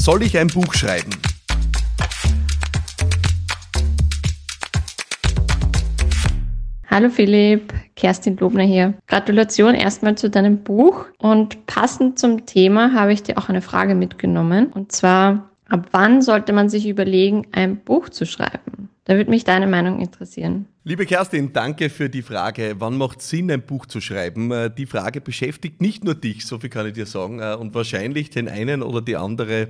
Soll ich ein Buch schreiben? Hallo Philipp, Kerstin Lobner hier. Gratulation erstmal zu deinem Buch und passend zum Thema habe ich dir auch eine Frage mitgenommen und zwar, ab wann sollte man sich überlegen, ein Buch zu schreiben? Da würde mich deine Meinung interessieren. Liebe Kerstin, danke für die Frage. Wann macht Sinn, ein Buch zu schreiben? Äh, die Frage beschäftigt nicht nur dich, so viel kann ich dir sagen, äh, und wahrscheinlich den einen oder die andere,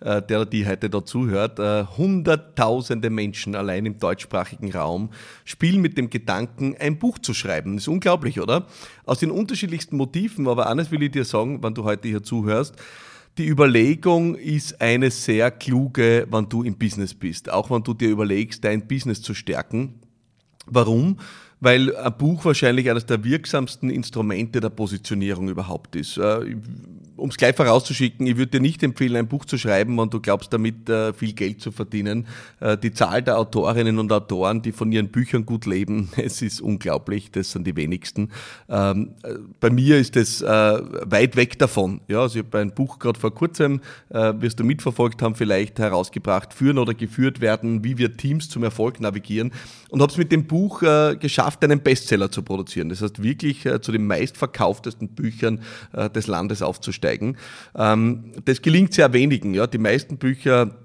äh, der die heute dazuhört. Hunderttausende Menschen allein im deutschsprachigen Raum spielen mit dem Gedanken, ein Buch zu schreiben. Das ist unglaublich, oder? Aus den unterschiedlichsten Motiven, aber eines will ich dir sagen, wann du heute hier zuhörst die Überlegung ist eine sehr kluge, wann du im Business bist. Auch wenn du dir überlegst, dein Business zu stärken. Warum? Weil ein Buch wahrscheinlich eines der wirksamsten Instrumente der Positionierung überhaupt ist. Um es gleich vorauszuschicken, ich würde dir nicht empfehlen, ein Buch zu schreiben, wenn du glaubst, damit äh, viel Geld zu verdienen. Äh, die Zahl der Autorinnen und Autoren, die von ihren Büchern gut leben, es ist unglaublich, das sind die wenigsten. Ähm, äh, bei mir ist es äh, weit weg davon. Ja, also ich habe ein Buch gerade vor kurzem, äh, wirst du mitverfolgt haben, vielleicht herausgebracht, führen oder geführt werden, wie wir Teams zum Erfolg navigieren und habe es mit dem Buch äh, geschafft, einen Bestseller zu produzieren. Das heißt wirklich zu den meistverkauftesten Büchern des Landes aufzusteigen einsteigen. Ähm, das gelingt sehr wenigen. Ja. Die meisten Bücher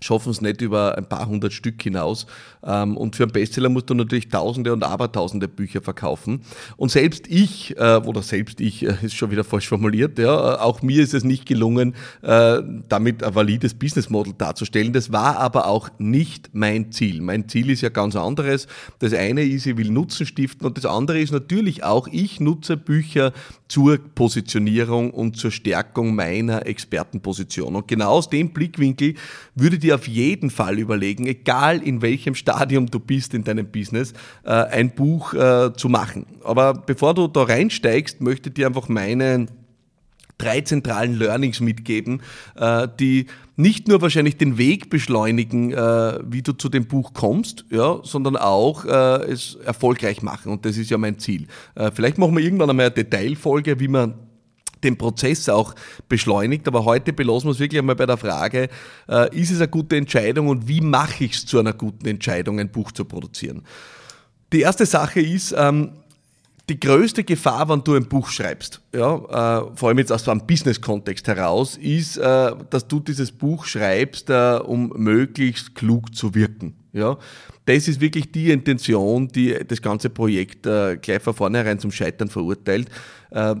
schaffen es nicht über ein paar hundert Stück hinaus. Ähm, und für einen Bestseller musst du natürlich Tausende und Abertausende Bücher verkaufen. Und selbst ich, äh, oder selbst ich, äh, ist schon wieder falsch formuliert, ja, auch mir ist es nicht gelungen, äh, damit ein valides Business Model darzustellen. Das war aber auch nicht mein Ziel. Mein Ziel ist ja ganz anderes. Das eine ist, ich will Nutzen stiften und das andere ist natürlich auch, ich nutze Bücher zur Positionierung und zur Stärkung meiner Expertenposition. Und genau aus dem Blickwinkel würde dir auf jeden Fall überlegen, egal in welchem Stadium du bist in deinem Business, äh, ein Buch äh, zu machen. Aber bevor du da reinsteigst, möchte ich dir einfach meine drei zentralen Learnings mitgeben, äh, die nicht nur wahrscheinlich den Weg beschleunigen, wie du zu dem Buch kommst, ja, sondern auch es erfolgreich machen. Und das ist ja mein Ziel. Vielleicht machen wir irgendwann einmal eine Detailfolge, wie man den Prozess auch beschleunigt. Aber heute belassen wir es wirklich einmal bei der Frage, äh, ist es eine gute Entscheidung und wie mache ich es zu einer guten Entscheidung, ein Buch zu produzieren? Die erste Sache ist, ähm, die größte Gefahr, wenn du ein Buch schreibst, ja, äh, vor allem jetzt aus einem Business-Kontext heraus, ist, äh, dass du dieses Buch schreibst, äh, um möglichst klug zu wirken. Ja, das ist wirklich die Intention, die das ganze Projekt äh, gleich von vornherein zum Scheitern verurteilt. Äh,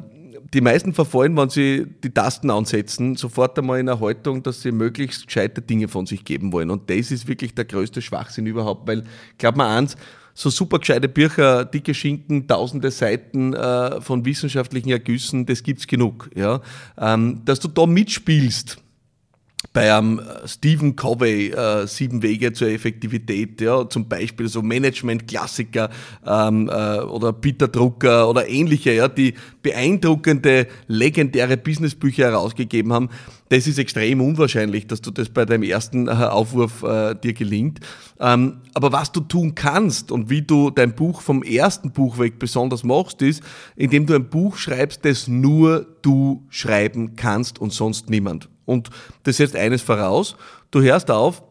die meisten verfallen, wenn sie die Tasten ansetzen, sofort einmal in eine Haltung, dass sie möglichst gescheite Dinge von sich geben wollen. Und das ist wirklich der größte Schwachsinn überhaupt, weil, glaub mal eins, so super gescheite Bücher, dicke Schinken, tausende Seiten äh, von wissenschaftlichen Ergüssen, das gibt's genug. Ja? Ähm, dass du da mitspielst, bei einem Stephen Covey äh, Sieben Wege zur Effektivität, ja, zum Beispiel so Management-Klassiker ähm, äh, oder Peter Drucker oder ähnliche, ja, die beeindruckende, legendäre Businessbücher herausgegeben haben. Das ist extrem unwahrscheinlich, dass du das bei deinem ersten äh, Aufwurf äh, dir gelingt. Ähm, aber was du tun kannst und wie du dein Buch vom ersten Buch weg besonders machst, ist, indem du ein Buch schreibst, das nur du schreiben kannst und sonst niemand. Und das setzt eines voraus, du hörst auf,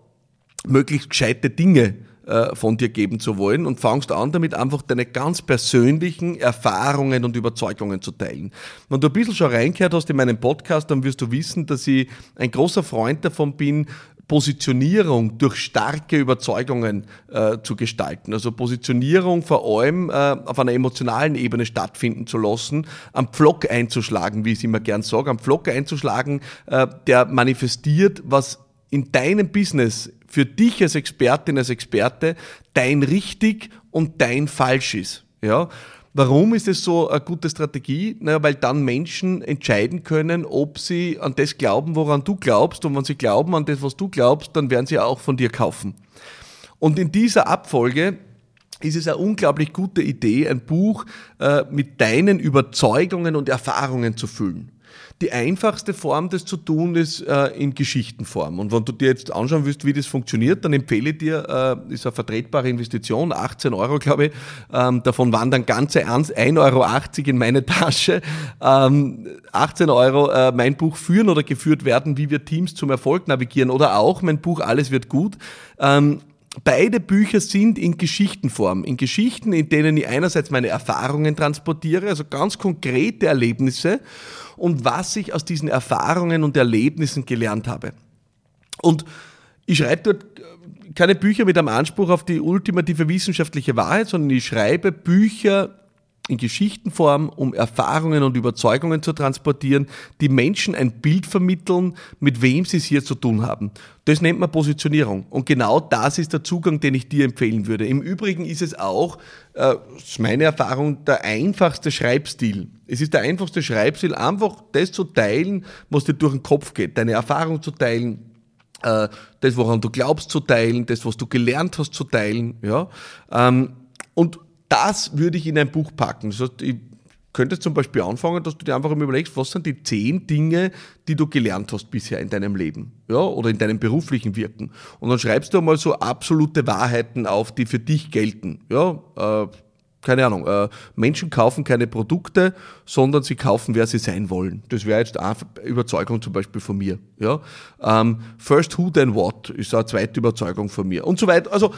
möglichst gescheite Dinge äh, von dir geben zu wollen und fangst an, damit einfach deine ganz persönlichen Erfahrungen und Überzeugungen zu teilen. Wenn du ein bisschen schon reingehört hast in meinen Podcast, dann wirst du wissen, dass ich ein großer Freund davon bin, Positionierung durch starke Überzeugungen äh, zu gestalten. Also Positionierung vor allem äh, auf einer emotionalen Ebene stattfinden zu lassen, am Pflock einzuschlagen, wie ich es immer gern sage, am Pflock einzuschlagen, äh, der manifestiert, was in deinem Business für dich als Expertin, als Experte dein richtig und dein falsch ist. Ja? Warum ist es so eine gute Strategie? Naja, weil dann Menschen entscheiden können, ob sie an das glauben, woran du glaubst. Und wenn sie glauben an das, was du glaubst, dann werden sie auch von dir kaufen. Und in dieser Abfolge ist es eine unglaublich gute Idee, ein Buch äh, mit deinen Überzeugungen und Erfahrungen zu füllen. Die einfachste Form, das zu tun, ist äh, in Geschichtenform. Und wenn du dir jetzt anschauen willst, wie das funktioniert, dann empfehle ich dir, äh, ist eine vertretbare Investition, 18 Euro, glaube ich. Ähm, davon waren dann ganze 1,80 Euro in meine Tasche. Ähm, 18 Euro äh, mein Buch führen oder geführt werden, wie wir Teams zum Erfolg navigieren. Oder auch mein Buch Alles wird gut. Ähm, Beide Bücher sind in Geschichtenform, in Geschichten, in denen ich einerseits meine Erfahrungen transportiere, also ganz konkrete Erlebnisse und was ich aus diesen Erfahrungen und Erlebnissen gelernt habe. Und ich schreibe dort keine Bücher mit einem Anspruch auf die ultimative wissenschaftliche Wahrheit, sondern ich schreibe Bücher in Geschichtenform, um Erfahrungen und Überzeugungen zu transportieren, die Menschen ein Bild vermitteln, mit wem sie es hier zu tun haben. Das nennt man Positionierung. Und genau das ist der Zugang, den ich dir empfehlen würde. Im Übrigen ist es auch, äh, ist meine Erfahrung, der einfachste Schreibstil. Es ist der einfachste Schreibstil, einfach das zu teilen, was dir durch den Kopf geht, deine Erfahrung zu teilen, äh, das, woran du glaubst zu teilen, das, was du gelernt hast zu teilen. Ja? Ähm, und das würde ich in ein Buch packen. Das heißt, ich könnte zum Beispiel anfangen, dass du dir einfach mal überlegst, was sind die zehn Dinge, die du gelernt hast bisher in deinem Leben, ja, oder in deinem beruflichen Wirken. Und dann schreibst du mal so absolute Wahrheiten auf, die für dich gelten, ja, äh, keine Ahnung, äh, Menschen kaufen keine Produkte, sondern sie kaufen, wer sie sein wollen. Das wäre jetzt eine Überzeugung zum Beispiel von mir. Ja? Ähm, first who, then what ist eine zweite Überzeugung von mir und so weiter. Also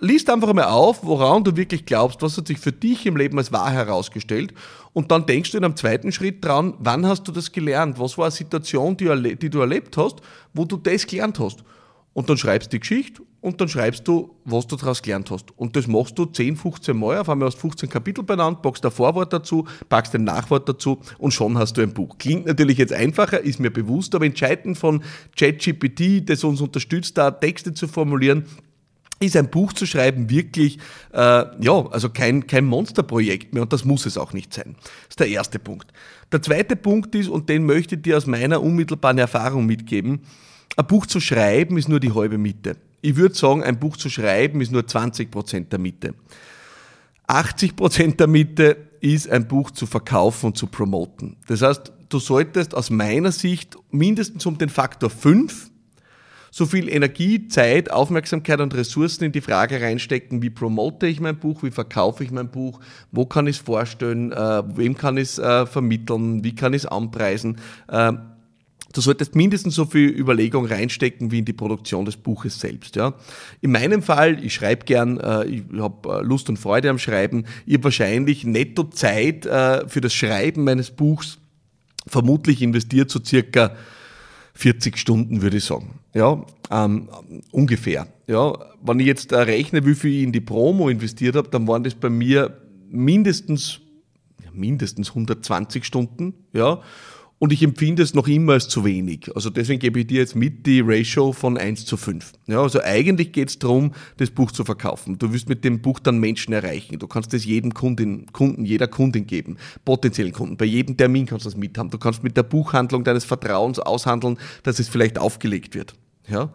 liest einfach mal auf, woran du wirklich glaubst, was hat sich für dich im Leben als wahr herausgestellt und dann denkst du in einem zweiten Schritt dran, wann hast du das gelernt, was war eine Situation, die, die du erlebt hast, wo du das gelernt hast. Und dann schreibst du die Geschichte und dann schreibst du, was du daraus gelernt hast. Und das machst du 10, 15 Mal, auf einmal hast du 15 Kapitel benannt, packst ein Vorwort dazu, packst ein Nachwort dazu und schon hast du ein Buch. Klingt natürlich jetzt einfacher, ist mir bewusst, aber entscheidend von ChatGPT, das uns unterstützt, da Texte zu formulieren, ist ein Buch zu schreiben wirklich, äh, ja, also kein, kein Monsterprojekt mehr und das muss es auch nicht sein. Das ist der erste Punkt. Der zweite Punkt ist, und den möchte ich dir aus meiner unmittelbaren Erfahrung mitgeben, ein Buch zu schreiben ist nur die halbe Miete. Ich würde sagen, ein Buch zu schreiben ist nur 20 Prozent der Miete. 80 Prozent der Miete ist ein Buch zu verkaufen und zu promoten. Das heißt, du solltest aus meiner Sicht mindestens um den Faktor 5 so viel Energie, Zeit, Aufmerksamkeit und Ressourcen in die Frage reinstecken, wie promote ich mein Buch, wie verkaufe ich mein Buch, wo kann ich es vorstellen, äh, wem kann ich es äh, vermitteln, wie kann ich es anpreisen. Äh, Du solltest mindestens so viel Überlegung reinstecken wie in die Produktion des Buches selbst. Ja. In meinem Fall, ich schreibe gern, äh, ich habe äh, Lust und Freude am Schreiben, ich habe wahrscheinlich netto Zeit äh, für das Schreiben meines Buchs vermutlich investiert so circa 40 Stunden, würde ich sagen. Ja, ähm, ungefähr. Ja, wenn ich jetzt rechne, wie viel ich in die Promo investiert habe, dann waren das bei mir mindestens, mindestens 120 Stunden. Ja, und ich empfinde es noch immer als zu wenig. Also deswegen gebe ich dir jetzt mit die Ratio von 1 zu 5. Ja, also eigentlich geht es darum, das Buch zu verkaufen. Du wirst mit dem Buch dann Menschen erreichen. Du kannst es jedem Kundin, Kunden, jeder Kundin geben, potenziellen Kunden. Bei jedem Termin kannst du das mithaben. Du kannst mit der Buchhandlung deines Vertrauens aushandeln, dass es vielleicht aufgelegt wird. Ja?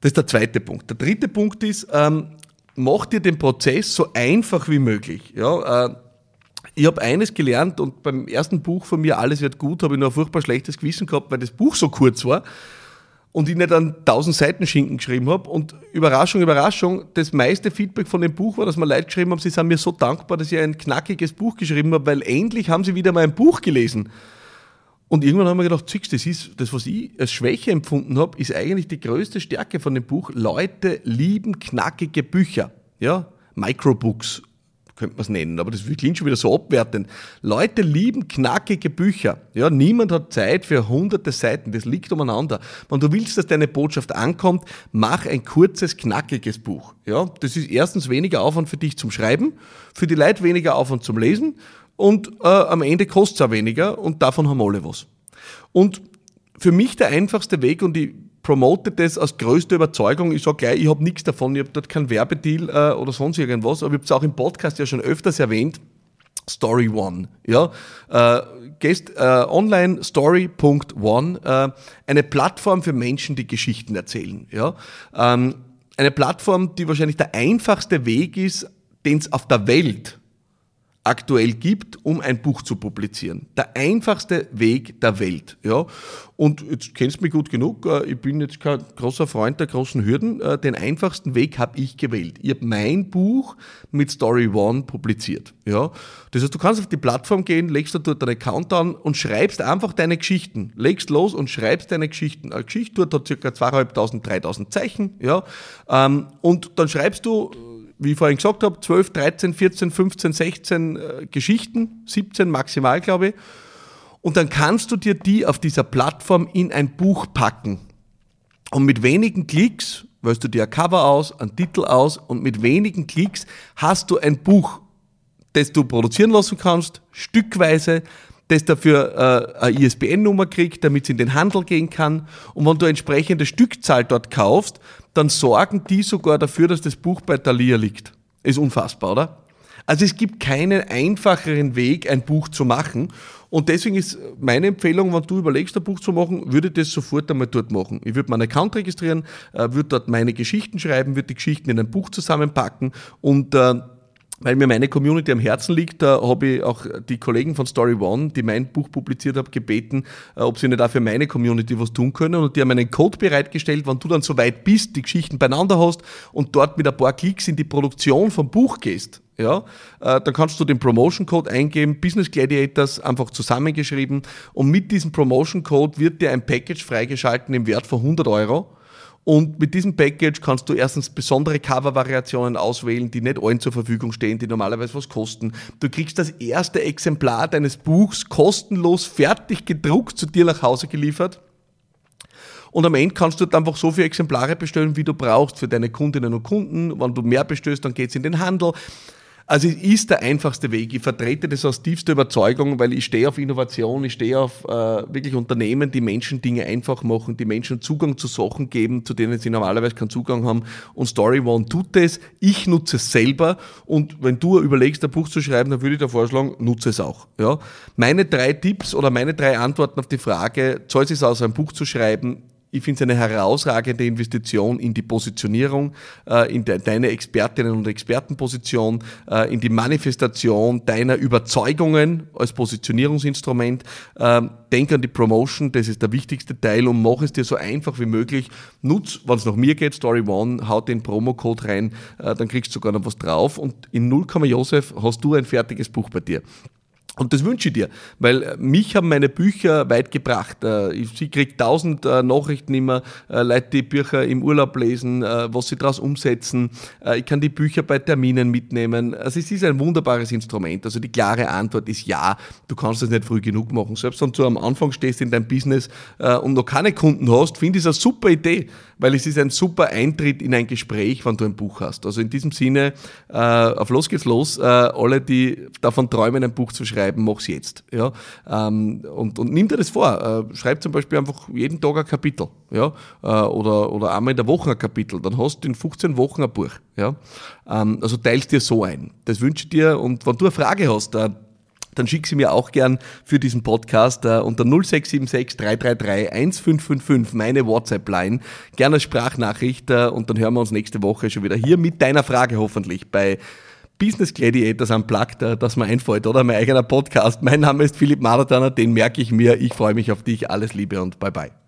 Das ist der zweite Punkt. Der dritte Punkt ist, ähm, mach dir den Prozess so einfach wie möglich. Ja, äh, ich habe eines gelernt und beim ersten Buch von mir, Alles wird gut, habe ich noch ein furchtbar schlechtes Gewissen gehabt, weil das Buch so kurz war und ich nicht an tausend Seiten Schinken geschrieben habe. Und Überraschung, Überraschung, das meiste Feedback von dem Buch war, dass mir Leute geschrieben haben, sie sind mir so dankbar, dass ich ein knackiges Buch geschrieben habe, weil endlich haben sie wieder mal ein Buch gelesen. Und irgendwann haben wir gedacht, Zix, das ist das, was ich als Schwäche empfunden habe, ist eigentlich die größte Stärke von dem Buch. Leute lieben knackige Bücher. Ja, Microbooks könnte man es nennen, aber das klingt schon wieder so abwertend. Leute lieben knackige Bücher. Ja, niemand hat Zeit für hunderte Seiten, das liegt umeinander. Wenn du willst, dass deine Botschaft ankommt, mach ein kurzes, knackiges Buch. Ja, das ist erstens weniger Aufwand für dich zum Schreiben, für die Leute weniger Aufwand zum Lesen und äh, am Ende kostet es auch weniger und davon haben alle was. Und für mich der einfachste Weg und ich promotet das aus größter Überzeugung. Ich sage gleich, ich habe nichts davon, ich habe dort keinen Werbedeal äh, oder sonst irgendwas, aber ich habe es auch im Podcast ja schon öfters erwähnt. Story One, ja, äh, gehst äh, online story.one, äh, eine Plattform für Menschen, die Geschichten erzählen, ja, ähm, eine Plattform, die wahrscheinlich der einfachste Weg ist, den es auf der Welt aktuell gibt, um ein Buch zu publizieren. Der einfachste Weg der Welt. Ja? Und jetzt kennst du mich gut genug, äh, ich bin jetzt kein großer Freund der großen Hürden. Äh, den einfachsten Weg habe ich gewählt. Ich habe mein Buch mit Story One publiziert. Ja? Das heißt, du kannst auf die Plattform gehen, legst dort deinen Account an und schreibst einfach deine Geschichten. Legst los und schreibst deine Geschichten. Eine Geschichte dort hat circa 2.500, 3.000 Zeichen. Ja? Ähm, und dann schreibst du wie ich vorhin gesagt habe, 12, 13, 14, 15, 16 äh, Geschichten, 17 maximal, glaube ich. Und dann kannst du dir die auf dieser Plattform in ein Buch packen. Und mit wenigen Klicks wählst du dir ein Cover aus, einen Titel aus und mit wenigen Klicks hast du ein Buch, das du produzieren lassen kannst, stückweise, das dafür äh, eine ISBN-Nummer kriegt, damit es in den Handel gehen kann. Und wenn du entsprechende Stückzahl dort kaufst, dann sorgen die sogar dafür, dass das Buch bei Thalia liegt. Ist unfassbar, oder? Also es gibt keinen einfacheren Weg, ein Buch zu machen. Und deswegen ist meine Empfehlung, wenn du überlegst, ein Buch zu machen, würde ich das sofort einmal dort machen. Ich würde meinen Account registrieren, äh, würde dort meine Geschichten schreiben, würde die Geschichten in ein Buch zusammenpacken und äh, weil mir meine Community am Herzen liegt, da habe ich auch die Kollegen von Story One, die mein Buch publiziert haben, gebeten, äh, ob sie nicht auch für meine Community was tun können. Und die haben einen Code bereitgestellt, wenn du dann so weit bist, die Geschichten beieinander hast und dort mit ein paar Klicks in die Produktion vom Buch gehst. Ja, äh, dann kannst du den Promotion Code eingeben, Business Gladiators einfach zusammengeschrieben und mit diesem Promotion Code wird dir ein Package freigeschalten im Wert von 100 Euro und mit diesem Package kannst du erstens besondere Cover-Variationen auswählen, die nicht allen zur Verfügung stehen, die normalerweise was kosten. Du kriegst das erste Exemplar deines Buchs kostenlos fertig gedruckt zu dir nach Hause geliefert. Und am Ende kannst du einfach so viele Exemplare bestellen, wie du brauchst für deine Kundinnen und Kunden. Wenn du mehr bestellst, dann geht's in den Handel. Also es ist der einfachste Weg. Ich vertrete das aus tiefster Überzeugung, weil ich stehe auf Innovation, ich stehe auf äh, wirklich Unternehmen, die Menschen Dinge einfach machen, die Menschen Zugang zu Sachen geben, zu denen sie normalerweise keinen Zugang haben. Und Story One tut das. Ich nutze es selber. Und wenn du überlegst, ein Buch zu schreiben, dann würde ich dir vorschlagen, nutze es auch. Ja? Meine drei Tipps oder meine drei Antworten auf die Frage, zahlt es aus, ein Buch zu schreiben, ich finde es eine herausragende Investition in die Positionierung, äh, in de, deine Expertinnen und Expertenposition, äh, in die Manifestation deiner Überzeugungen als Positionierungsinstrument. Äh, denk an die Promotion, das ist der wichtigste Teil und mach es dir so einfach wie möglich. Nutz, wenn es nach mir geht, Story One, haut den Promocode rein, äh, dann kriegst du sogar noch was drauf und in 0, Josef hast du ein fertiges Buch bei dir. Und das wünsche ich dir, weil äh, mich haben meine Bücher weit gebracht. Äh, ich kriege tausend äh, Nachrichten immer, Leute, die Bücher im Urlaub lesen, was sie daraus umsetzen. Ich kann die Bücher bei Terminen mitnehmen. Also es ist ein wunderbares Instrument. Also die klare Antwort ist ja, du kannst das nicht früh genug machen. Selbst wenn du am Anfang stehst in deinem Business und noch keine Kunden hast, finde ich es eine super Idee, weil es ist ein super Eintritt in ein Gespräch, wenn du ein Buch hast. Also in diesem Sinne, auf los geht's los. Alle, die davon träumen, ein Buch zu schreiben, schreiben, mach's jetzt. Ja? Ähm, und, und nimm dir das vor. Äh, schreib zum Beispiel einfach jeden Tag ein Kapitel. Ja? Äh, oder, oder einmal in der Woche ein Kapitel. Dann hast du in 15 Wochen ein Buch. Ja? Ähm, also teilst dir so ein. Das wünsche ich dir. Und wenn du eine Frage hast, äh, dann schick sie mir auch gern für diesen Podcast äh, unter 0676 333 1555, meine WhatsApp-Line. Gerne Sprachnachricht äh, und dann hören wir uns nächste Woche schon wieder hier mit deiner Frage hoffentlich bei Business Gladiators Unplugged, äh, das mir einfällt, oder mein eigener Podcast. Mein Name ist Philipp Maratana, den merke ich mir. Ich freue mich auf dich. Alles Liebe und bye bye.